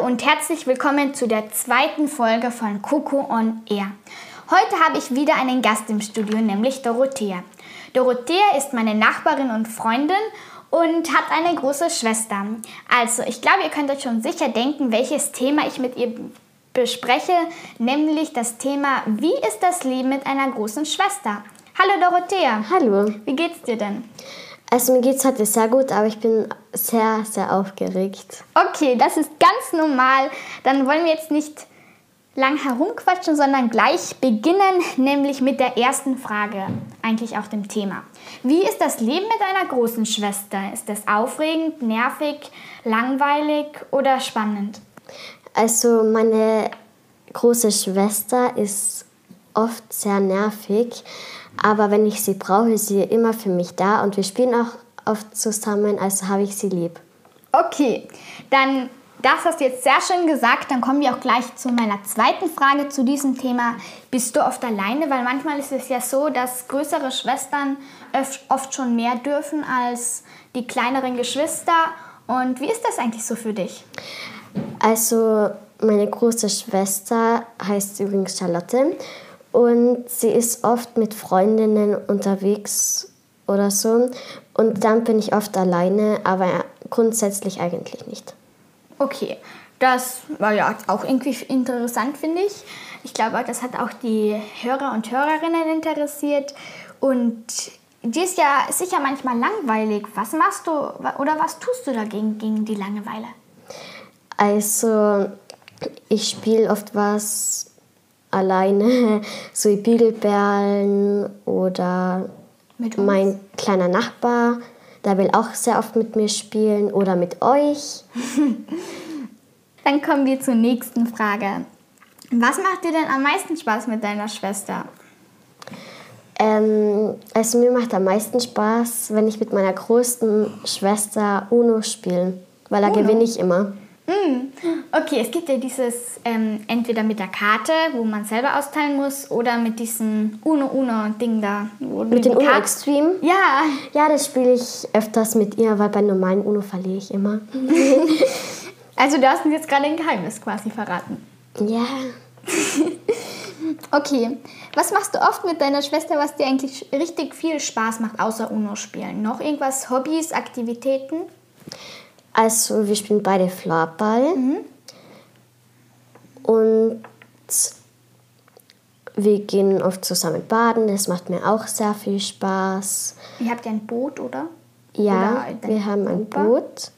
Hallo und herzlich willkommen zu der zweiten Folge von Coco on Air. Heute habe ich wieder einen Gast im Studio, nämlich Dorothea. Dorothea ist meine Nachbarin und Freundin und hat eine große Schwester. Also, ich glaube, ihr könnt euch schon sicher denken, welches Thema ich mit ihr bespreche, nämlich das Thema, wie ist das Leben mit einer großen Schwester? Hallo Dorothea. Hallo. Wie geht's dir denn? Also mir geht es heute sehr gut, aber ich bin sehr, sehr aufgeregt. Okay, das ist ganz normal. Dann wollen wir jetzt nicht lang herumquatschen, sondern gleich beginnen, nämlich mit der ersten Frage, eigentlich auch dem Thema. Wie ist das Leben mit einer großen Schwester? Ist das aufregend, nervig, langweilig oder spannend? Also meine große Schwester ist oft sehr nervig, aber wenn ich sie brauche, ist sie immer für mich da und wir spielen auch oft zusammen, also habe ich sie lieb. Okay, dann das hast du jetzt sehr schön gesagt. Dann kommen wir auch gleich zu meiner zweiten Frage zu diesem Thema. Bist du oft alleine? Weil manchmal ist es ja so, dass größere Schwestern oft schon mehr dürfen als die kleineren Geschwister. Und wie ist das eigentlich so für dich? Also meine große Schwester heißt übrigens Charlotte und sie ist oft mit Freundinnen unterwegs oder so. Und dann bin ich oft alleine, aber grundsätzlich eigentlich nicht. Okay, das war ja auch irgendwie interessant, finde ich. Ich glaube, das hat auch die Hörer und Hörerinnen interessiert. Und die ist ja sicher manchmal langweilig. Was machst du oder was tust du dagegen gegen die Langeweile? Also, ich spiele oft was alleine, so wie Bügelperlen oder mein kleiner Nachbar, der will auch sehr oft mit mir spielen oder mit euch. Dann kommen wir zur nächsten Frage. Was macht dir denn am meisten Spaß mit deiner Schwester? Ähm, also mir macht am meisten Spaß, wenn ich mit meiner größten Schwester Uno spiele, weil da gewinne ich immer. Mm. Okay, es gibt ja dieses ähm, entweder mit der Karte, wo man selber austeilen muss, oder mit diesem Uno-Uno-Ding da. Mit dem Uno Extreme? Ja. Ja, das spiele ich öfters mit ihr, weil bei normalen Uno verliere ich immer. also du hast uns jetzt gerade ein Geheimnis quasi verraten. Ja. okay. Was machst du oft mit deiner Schwester, was dir eigentlich richtig viel Spaß macht, außer Uno spielen? Noch irgendwas, Hobbys, Aktivitäten? Also wir spielen beide Floorball. Mhm. Und wir gehen oft zusammen baden. Das macht mir auch sehr viel Spaß. Ihr habt ja ein Boot, oder? Ja, oder wir haben ein Boot.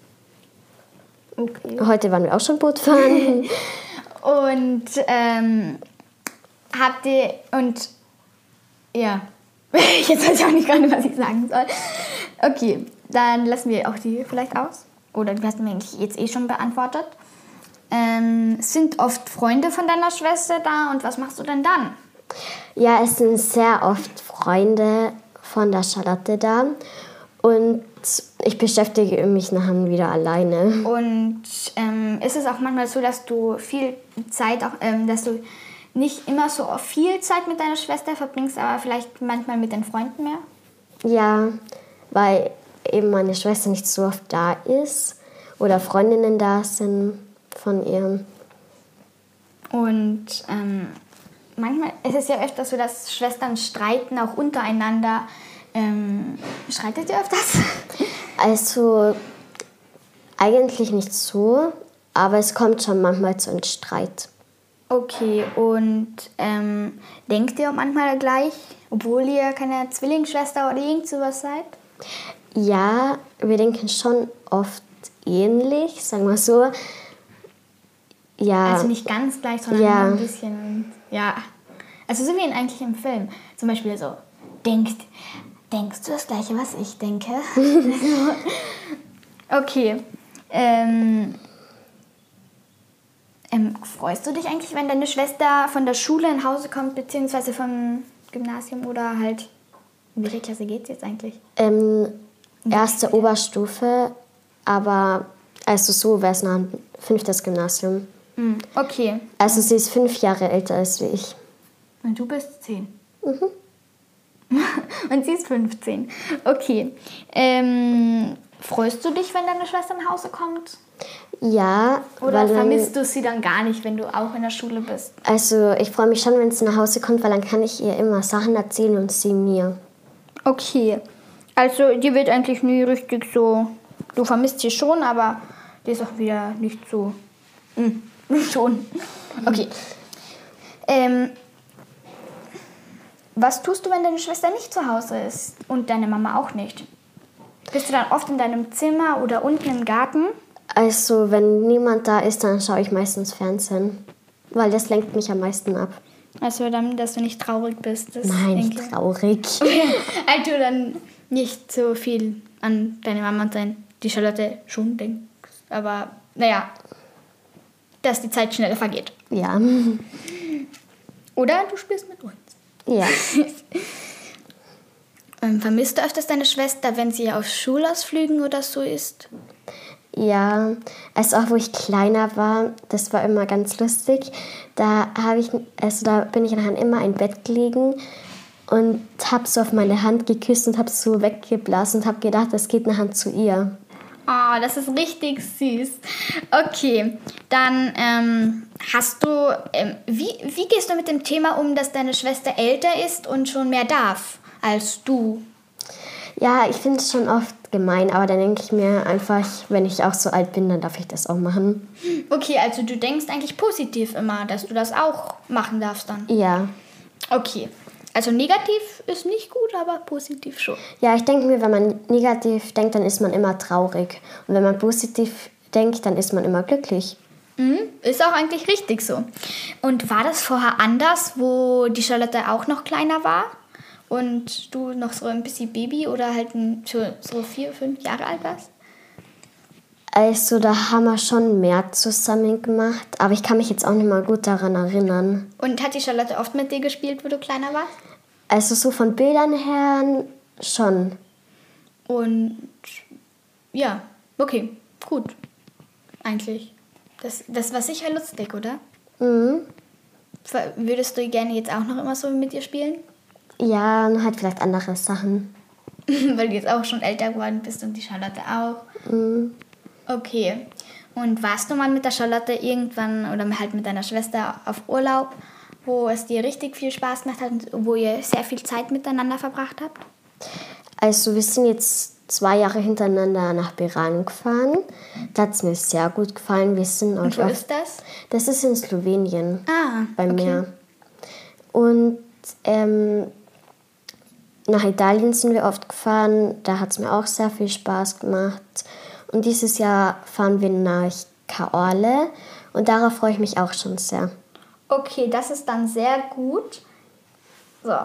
Okay. Heute waren wir auch schon Boot fahren. und ähm, habt ihr und ja, jetzt weiß ich auch nicht gerade, was ich sagen soll. Okay, dann lassen wir auch die vielleicht aus oder du hast mir eigentlich jetzt eh schon beantwortet. Ähm, sind oft Freunde von deiner Schwester da und was machst du denn dann? Ja, es sind sehr oft Freunde von der Charlotte da und ich beschäftige mich nachher wieder alleine. Und ähm, ist es auch manchmal so, dass du viel Zeit, auch, ähm, dass du nicht immer so viel Zeit mit deiner Schwester verbringst, aber vielleicht manchmal mit den Freunden mehr? Ja, weil eben meine Schwester nicht so oft da ist oder Freundinnen da sind von ihr. Und ähm, manchmal ist es ja öfter so, dass Schwestern streiten, auch untereinander. Ähm, streitet ihr öfters? Also eigentlich nicht so, aber es kommt schon manchmal zu einem Streit. Okay, und ähm, denkt ihr manchmal gleich, obwohl ihr keine Zwillingsschwester oder irgend sowas seid? Ja, wir denken schon oft ähnlich, sagen wir so. Ja. Also nicht ganz gleich, sondern ja. ein bisschen. Ja. Also so wie in eigentlich im Film. Zum Beispiel so, denkst, denkst du das gleiche, was ich denke? okay. Ähm, Ähm, freust du dich eigentlich, wenn deine Schwester von der Schule nach Hause kommt, beziehungsweise vom Gymnasium oder halt. In welche Klasse geht es jetzt eigentlich? Ähm, erste Oberstufe, aber also so wäre es ein fünftes Gymnasium. Mhm. Okay. Also sie ist fünf Jahre älter als ich. Und du bist zehn. Mhm. Und sie ist 15. Okay. Ähm, freust du dich, wenn deine Schwester nach Hause kommt? Ja. Oder vermisst du sie dann gar nicht, wenn du auch in der Schule bist? Also ich freue mich schon, wenn sie nach Hause kommt, weil dann kann ich ihr immer Sachen erzählen und sie mir. Okay. Also die wird eigentlich nie richtig so. Du vermisst sie schon, aber die ist auch wieder nicht so. Mhm. schon. Okay. Ähm, was tust du, wenn deine Schwester nicht zu Hause ist und deine Mama auch nicht? Bist du dann oft in deinem Zimmer oder unten im Garten? Also, wenn niemand da ist, dann schaue ich meistens Fernsehen, weil das lenkt mich am meisten ab. Also, dann, dass du nicht traurig bist. Nein, nicht traurig. also, dann nicht so viel an deine Mama und dein, die Charlotte schon denkst. Aber, naja, dass die Zeit schneller vergeht. Ja. Oder du spielst mit uns. Ja. ähm, vermisst du öfters deine Schwester, wenn sie auf Schulausflügen oder so ist? Ja, also auch wo ich kleiner war, das war immer ganz lustig. Da habe ich, also da bin ich nachher immer im Bett gelegen und habe so auf meine Hand geküsst und habe so weggeblasen und habe gedacht, das geht nachher zu ihr. Oh, das ist richtig süß. Okay, dann ähm, hast du, ähm, wie, wie gehst du mit dem Thema um, dass deine Schwester älter ist und schon mehr darf als du? Ja, ich finde es schon oft gemein, aber dann denke ich mir einfach, wenn ich auch so alt bin, dann darf ich das auch machen. Okay, also du denkst eigentlich positiv immer, dass du das auch machen darfst dann? Ja. Okay. Also negativ ist nicht gut, aber positiv schon. Ja, ich denke mir, wenn man negativ denkt, dann ist man immer traurig. Und wenn man positiv denkt, dann ist man immer glücklich. Mhm, ist auch eigentlich richtig so. Und war das vorher anders, wo die Charlotte auch noch kleiner war? Und du noch so ein bisschen Baby oder halt so vier, fünf Jahre alt warst? Also da haben wir schon mehr zusammen gemacht, aber ich kann mich jetzt auch nicht mal gut daran erinnern. Und hat die Charlotte oft mit dir gespielt, wo du kleiner warst? Also so von Bildern her schon. Und ja, okay, gut. Eigentlich. Das, das war sicher lustig, oder? Mhm. Würdest du gerne jetzt auch noch immer so mit ihr spielen? Ja, halt vielleicht andere Sachen. Weil du jetzt auch schon älter geworden bist und die Charlotte auch. Mhm. Okay. Und warst du mal mit der Charlotte irgendwann oder halt mit deiner Schwester auf Urlaub, wo es dir richtig viel Spaß gemacht hat und wo ihr sehr viel Zeit miteinander verbracht habt? Also wir sind jetzt zwei Jahre hintereinander nach Beran gefahren. Da hat es mir sehr gut gefallen. Wir sind und wo ist das? Das ist in Slowenien. Ah, bei okay. mir. Und ähm, nach Italien sind wir oft gefahren. Da hat es mir auch sehr viel Spaß gemacht. Und dieses Jahr fahren wir nach Kaorle und darauf freue ich mich auch schon sehr. Okay, das ist dann sehr gut. So.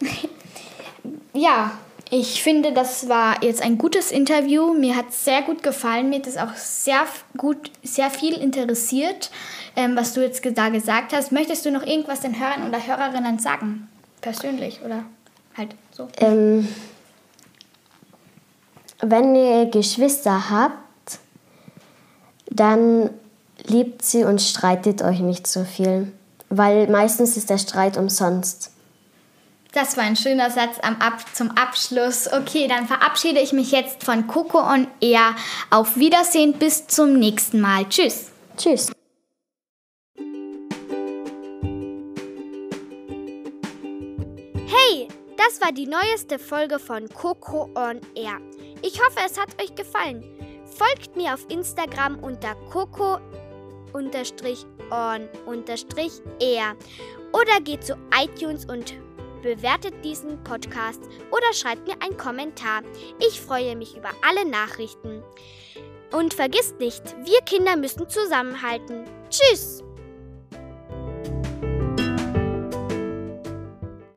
ja, ich finde, das war jetzt ein gutes Interview. Mir hat es sehr gut gefallen. Mir hat es auch sehr gut, sehr viel interessiert, ähm, was du jetzt da gesagt hast. Möchtest du noch irgendwas den Hörern oder Hörerinnen sagen? Persönlich oder halt so? Ähm, wenn ihr Geschwister habt, dann liebt sie und streitet euch nicht so viel, weil meistens ist der Streit umsonst. Das war ein schöner Satz am Ab zum Abschluss. Okay, dann verabschiede ich mich jetzt von Coco on Air. Auf Wiedersehen, bis zum nächsten Mal. Tschüss. Tschüss. Das war die neueste Folge von Coco on Air. Ich hoffe, es hat euch gefallen. Folgt mir auf Instagram unter coco on air oder geht zu iTunes und bewertet diesen Podcast oder schreibt mir einen Kommentar. Ich freue mich über alle Nachrichten. Und vergisst nicht, wir Kinder müssen zusammenhalten. Tschüss!